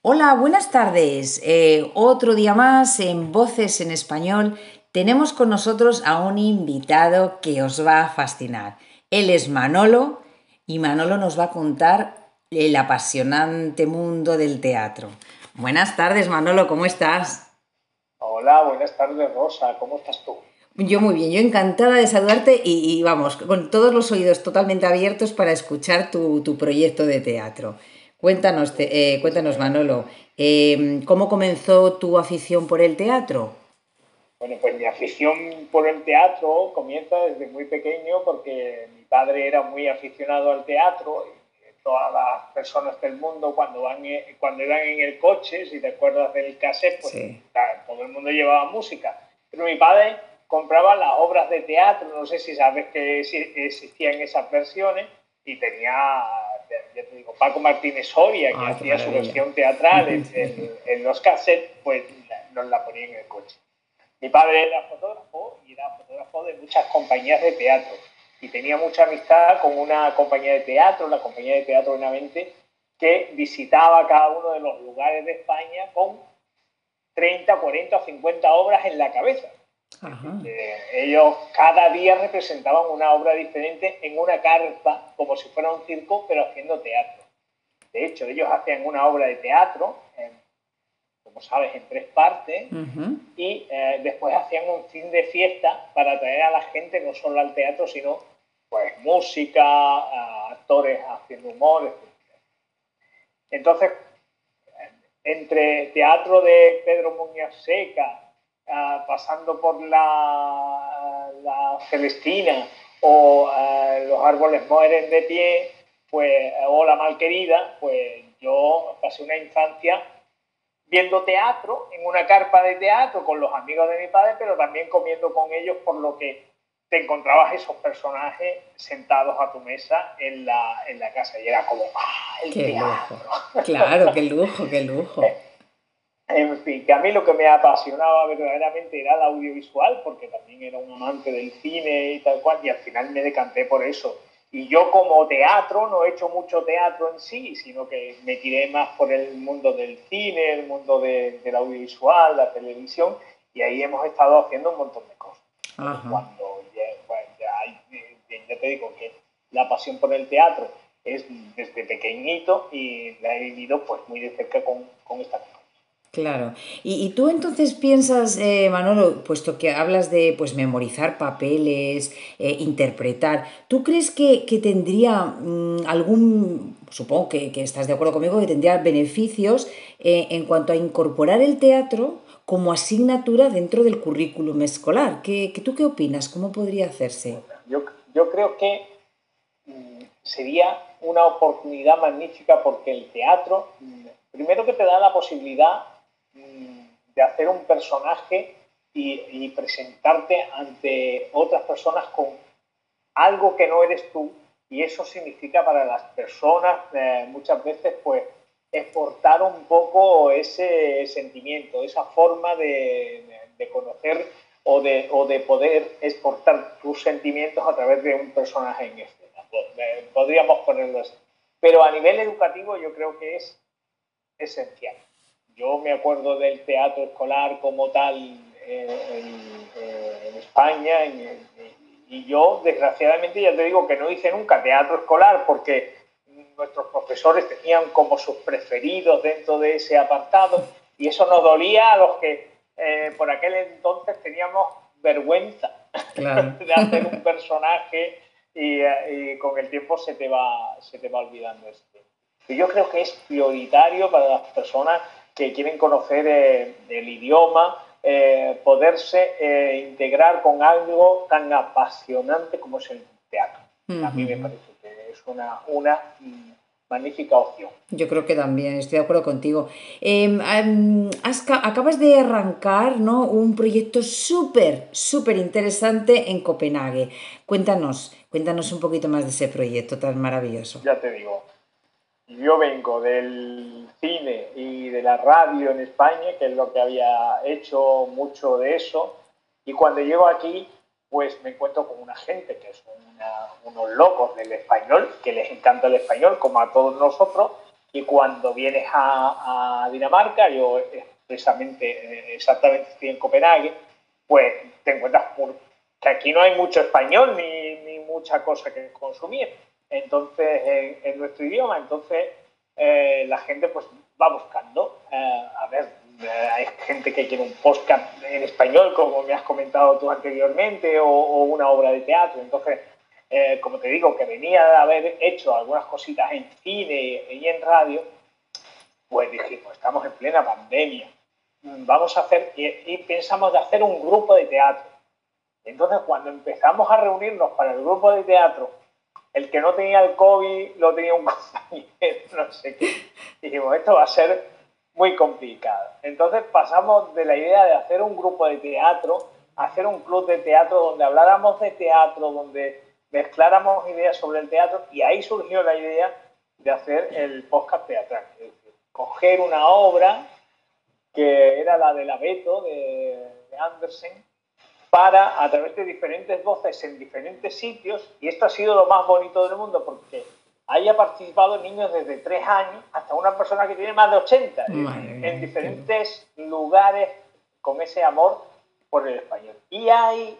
Hola, buenas tardes. Eh, otro día más en Voces en Español tenemos con nosotros a un invitado que os va a fascinar. Él es Manolo y Manolo nos va a contar el apasionante mundo del teatro. Buenas tardes, Manolo, ¿cómo estás? Hola, buenas tardes, Rosa, ¿cómo estás tú? Yo muy bien, yo encantada de saludarte y, vamos, con todos los oídos totalmente abiertos para escuchar tu, proyecto de teatro. Cuéntanos, eh, cuéntanos Manolo, em, ¿cómo comenzó tu afición por el teatro? Bueno, pues mi afición por el teatro comienza desde muy pequeño porque mi padre era muy aficionado al teatro y todas las personas del mundo cuando, van, cuando iban en el coche, si te acuerdas del cassette, pues todo el mundo llevaba música. Pero mi padre compraba las obras de teatro, no sé si sabes que existían esas versiones, y tenía, ya te digo, Paco Martínez Soria, que ah, hacía su versión teatral en, los cassettes, pues nos la ponía en el coche. Mi padre era fotógrafo y era fotógrafo de muchas compañías de teatro y tenía mucha amistad con una compañía de teatro, la compañía de teatro Benavente, que visitaba cada uno de los lugares de España con 30, 40 o 50 obras en la cabeza. Eh, ellos cada día representaban una obra diferente en una carpa, como si fuera un circo, pero haciendo teatro. De hecho, ellos hacían una obra de teatro, como sabes, en tres partes, y eh, después hacían un fin de fiesta para atraer a la gente no solo al teatro, sino pues música, actores haciendo humor, etc. Entonces, entre teatro de Pedro Muñoz Seca, Ah, pasando por la, la Celestina o ah, los árboles mueren de pie, pues, o la malquerida, pues yo pasé una infancia viendo teatro en una carpa de teatro con los amigos de mi padre, pero también comiendo con ellos por lo que te encontrabas esos personajes sentados a tu mesa en la, en la casa y era como, ¡ah, el teatro! Claro, qué lujo, qué lujo. En fin, que a mí lo que me apasionaba verdaderamente era el audiovisual, porque también era un amante del cine y tal cual, y al final me decanté por eso. Y yo como teatro no he hecho mucho teatro en sí, sino que me tiré más por el mundo del cine, el mundo del audiovisual, la televisión, y ahí hemos estado haciendo un montón de cosas. Cuando ya, ya te digo que la pasión por el teatro es desde pequeñito y la he vivido pues muy de cerca con, con esta cosa. Claro. Y, tú entonces piensas, eh, Manolo, puesto que hablas de pues memorizar papeles, eh, interpretar, ¿tú crees que, tendría mm, algún, supongo que, estás de acuerdo conmigo, que tendría beneficios eh, en cuanto a incorporar el teatro como asignatura dentro del currículum escolar? ¿Qué, ¿Tú qué opinas? ¿Cómo podría hacerse? Yo, yo creo que mm, sería una oportunidad magnífica porque el teatro, mm, primero que te da la posibilidad de hacer un personaje y, presentarte ante otras personas con algo que no eres tú. Y eso significa para las personas eh, muchas veces pues exportar un poco ese sentimiento, esa forma de, conocer o de, o de, poder exportar tus sentimientos a través de un personaje en escena. Eh, podríamos ponerlo así. Pero a nivel educativo yo creo que es esencial. Yo me acuerdo del teatro escolar como tal eh, en, España y, yo, desgraciadamente, ya te digo que no hice nunca teatro escolar porque nuestros profesores tenían como sus preferidos dentro de ese apartado y eso nos dolía a los que eh, por aquel entonces teníamos vergüenza de hacer un personaje y, y, con el tiempo se te va, se te va olvidando este. Y yo creo que es prioritario para las personas que quieren conocer eh, el idioma, eh, poderse eh, integrar con algo tan apasionante como es el teatro. A mí me parece que es una, una mm, magnífica opción. Yo creo que también, estoy de acuerdo contigo. Em, em, acabas de arrancar ¿no? un proyecto súper, súper interesante en Copenhague. Cuéntanos, cuéntanos un poquito más de ese proyecto tan maravilloso. Ya te digo, yo vengo del cine y de la radio en España, que es lo que había hecho mucho de eso, y cuando llego aquí, pues me encuentro con una gente que son unos locos del español, que les encanta el español, como a todos nosotros, y cuando vienes a, Dinamarca, yo precisamente, eh, exactamente estoy en Copenhague, pues te encuentras que aquí no hay mucho español ni, ni mucha cosa que consumir entonces en, nuestro idioma. Entonces eh, la gente pues va buscando, eh, a ver, eh, hay gente que quiere un podcast en español, como me has comentado tú anteriormente, o, una obra de teatro. Entonces, como te digo, que venía de haber hecho algunas cositas en cine y en radio, pues dijimos, estamos en plena pandemia, vamos a hacer, y pensamos de hacer un grupo de teatro. Entonces, cuando empezamos a reunirnos para el grupo de teatro, el que no tenía el COVID lo tenía un compañero, no sé qué. Dijimos, esto va a ser muy complicado. Entonces pasamos de la idea de hacer un grupo de teatro a hacer un club de teatro donde habláramos de teatro, donde mezcláramos ideas sobre el teatro y ahí surgió la idea de hacer el podcast teatral. Es decir, coger una obra que era la del abeto de, de Andersen, para, a través de diferentes voces en diferentes sitios, y esto ha sido lo más bonito del mundo porque haya participado niños desde 3 años hasta una persona que tiene más de 80, en diferentes lugares con ese amor por el español. Y ahí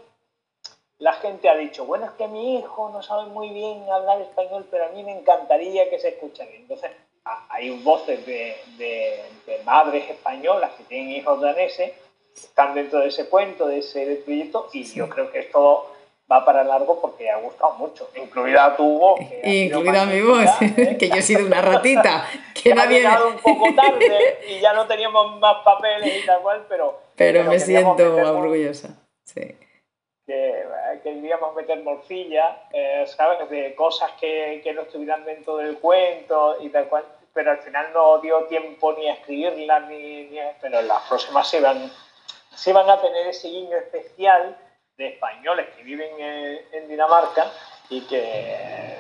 la gente ha dicho, bueno, es que mi hijo no sabe muy bien hablar español, pero a mí me encantaría que se escuchara. Entonces, hay voces de, de, de madres españolas que tienen hijos daneses están dentro de ese cuento, de ese proyecto, y yo creo que esto va para largo porque ha gustado mucho, incluida tu voz. Incluida mi voz, ¿eh? que yo he sido una ratita. Que, nadie... Ha llegado un poco tarde y ya no teníamos más papeles y tal cual, pero... Pero, me siento orgullosa, sí. Que eh, queríamos meter morcilla, eh, ¿sabes? De cosas que, que no estuvieran dentro del cuento y tal cual, pero al final no dio tiempo ni a escribirlas, ni, ni pero las próximas se van se van a tener ese guiño especial de españoles que viven en, Dinamarca y que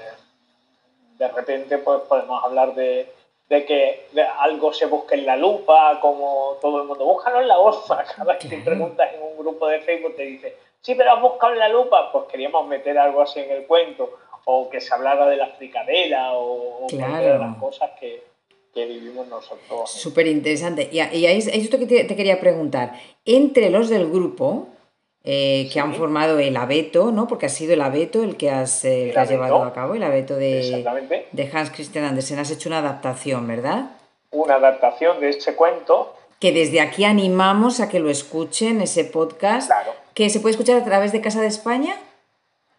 de repente pues, podemos hablar de, que algo se busque en la lupa, como todo el mundo, búscalo en la lupa. Cada vez que te preguntas en un grupo de Facebook te dice, sí, pero has buscado en la lupa, pues queríamos meter algo así en el cuento, o que se hablara de la fricadela, o, o de las cosas que, vivimos nosotros. Súper interesante. Y, ahí es esto que te, quería preguntar. Entre los del grupo, eh, que han formado el abeto, ¿no? Porque ha sido el abeto el que has, eh, llevado a cabo, el abeto de, de Hans Christian Andersen. Has hecho una adaptación, ¿verdad? Una adaptación de ese cuento. Que desde aquí animamos a que lo escuchen, ese podcast. Claro. Que se puede escuchar a través de Casa de España.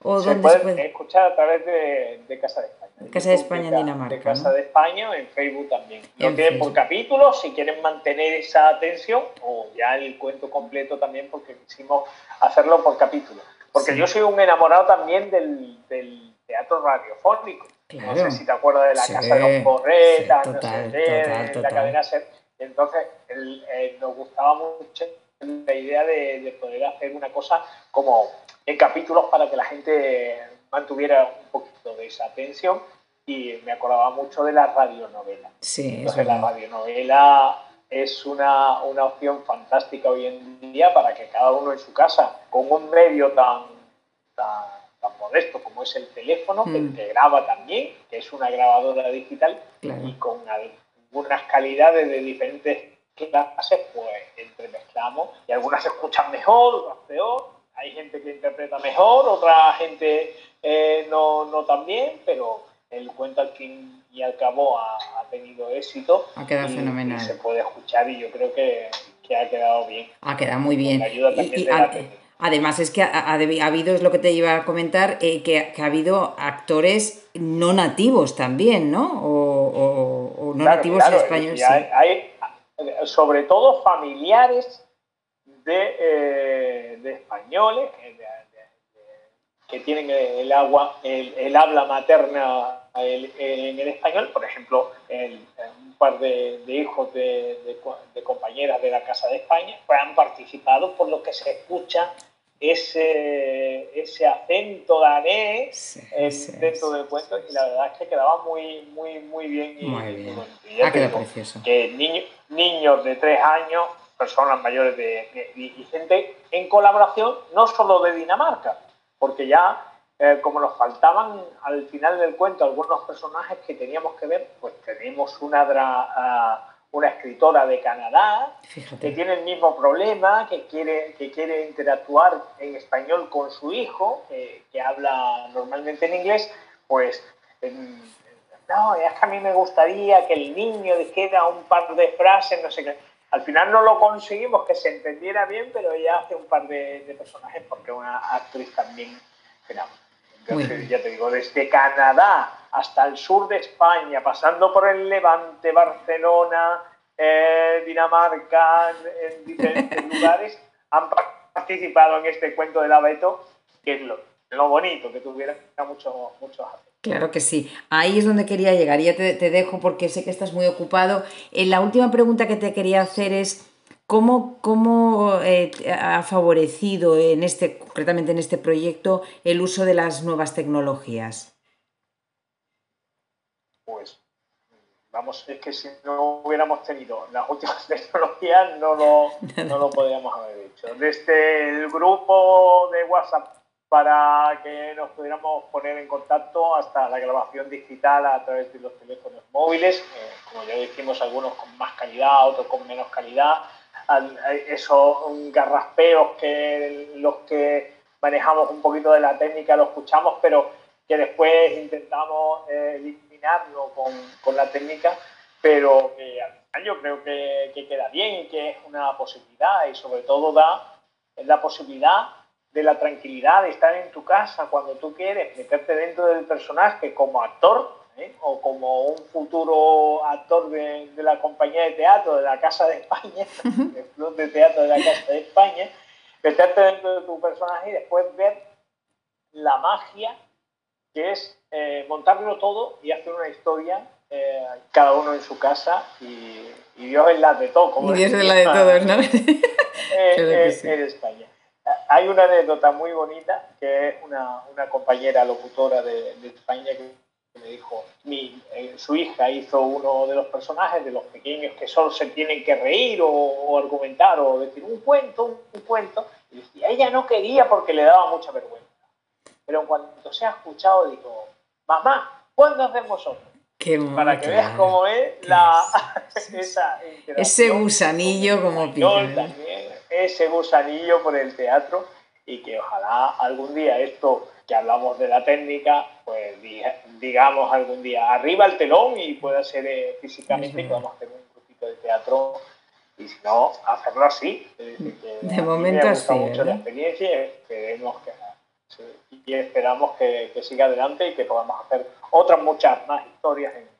¿O se, puede se puede escuchar a través de Casa de España. Casa de España en Dinamarca. De Casa de España en Facebook también. Lo tienen por capítulos, si quieren mantener esa atención, o ya el cuento completo también, porque quisimos hacerlo por capítulos. Porque yo soy un enamorado también del, del teatro radiofónico. No sé si te acuerdas de la Casa de los Corretas, no sé, de, la cadena SER. Entonces, eh, nos gustaba mucho la idea de, de poder hacer una cosa como en capítulos para que la gente mantuviera un poquito de esa atención y me acordaba mucho de la radionovela. Sí, Entonces la radionovela es una, una, opción fantástica hoy en día para que cada uno en su casa, con un medio tan, tan, modesto como es el teléfono, que, mm. graba también, que es una grabadora digital, y con algunas calidades de diferentes clases, pues entremezclamos y algunas se escuchan mejor, otras peor. Hay gente que interpreta mejor, otra gente eh, no, no tan bien, pero el cuento al fin y al cabo ha, tenido éxito. Ha quedado fenomenal. se puede escuchar y yo creo que, ha quedado bien. Ha quedado muy bien. además es que ha, habido, es lo que te iba a comentar, eh, que, ha habido actores no nativos también, ¿no? O, no nativos españoles. Hay, sobre todo familiares de, eh, de españoles, que tienen el, agua, el, habla materna en el español, por ejemplo, un par de, hijos de, compañeras de la Casa de España, pues han participado por lo que se escucha ese, ese acento danés dentro del cuento y la verdad es que quedaba muy, muy, muy bien. Y, muy bien. ha quedado precioso. Que niños de tres años, personas mayores de, y gente en colaboración, no solo de Dinamarca, porque ya eh, como nos faltaban al final del cuento algunos personajes que teníamos que ver, pues tenemos una, ah, una escritora de Canadá que tiene el mismo problema, que quiere, que quiere interactuar en español con su hijo, que habla normalmente en inglés, pues no, es que a mí me gustaría que el niño dijera un par de frases, no sé qué. Al final no lo conseguimos que se entendiera bien, pero ella hace un par de, personajes porque es una actriz también ya te digo, desde Canadá hasta el sur de España, pasando por el Levante, Barcelona, eh, Dinamarca, en, diferentes lugares, han participado en este cuento del abeto, que es lo, bonito, que tuviera muchos mucho Claro que sí. Ahí es donde quería llegar. Ya te, te, dejo porque sé que estás muy ocupado. Eh, la última pregunta que te quería hacer es cómo, cómo eh, ha favorecido en este, concretamente en este proyecto, el uso de las nuevas tecnologías. Pues vamos, es que si no hubiéramos tenido las últimas tecnologías no lo, no lo podríamos haber hecho. Desde el grupo de WhatsApp para que nos pudiéramos poner en contacto hasta la grabación digital a través de los teléfonos móviles, eh, como ya dijimos, algunos con más calidad, otros con menos calidad, esos garraspeos que los que manejamos un poquito de la técnica lo escuchamos, pero que después intentamos eh, eliminarlo con, con, la técnica, pero que al final yo creo que, que queda bien y que es una posibilidad y sobre todo da la posibilidad de la tranquilidad de estar en tu casa cuando tú quieres, meterte dentro del personaje como actor ¿eh? o como un futuro actor de, la compañía de teatro de la Casa de España, del club de teatro de la Casa de España, meterte dentro de tu personaje y después ver la magia que es eh, montarlo todo y hacer una historia eh, cada uno en su casa y, Dios es la de todos. Dios es la de todos, ¿no? en España hay una anécdota muy bonita que es una, una compañera locutora de, de, España que me dijo, mi, eh, su hija hizo uno de los personajes de los pequeños que solo se tienen que reír o, argumentar o decir un cuento, un, cuento, y decía, ella no quería porque le daba mucha vergüenza. Pero en cuanto se ha escuchado, digo, mamá, ¿cuándo hacemos otro? Para que veas cómo es la, esa Ese gusanillo como pica ese gusanillo por el teatro y que ojalá algún día esto que hablamos de la técnica, pues digamos algún día arriba el telón y pueda ser eh, físicamente que vamos a hacer un grupito de teatro y si no, hacerlo así. de momento me gusta mucho la experiencia y esperemos que, y esperamos que, que, siga adelante y que podamos hacer otras muchas más historias en,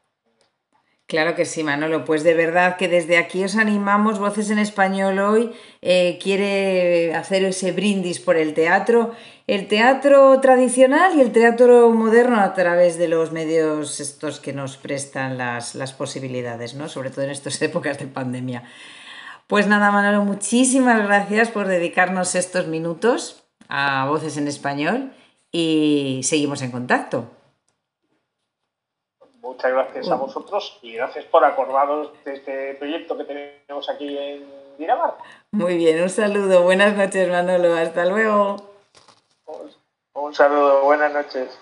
Claro que sí, Manolo. Pues de verdad que desde aquí os animamos, Voces en Español hoy eh, quiere hacer ese brindis por el teatro, el teatro tradicional y el teatro moderno a través de los medios estos que nos prestan las, las posibilidades, ¿no? Sobre todo en estas épocas de pandemia. Pues nada, Manolo, muchísimas gracias por dedicarnos estos minutos a Voces en Español y seguimos en contacto. Muchas gracias a vosotros y gracias por acordaros de este proyecto que tenemos aquí en Dinamarca. Muy bien, un saludo. Buenas noches, Manolo. Hasta luego. Un saludo. Buenas noches.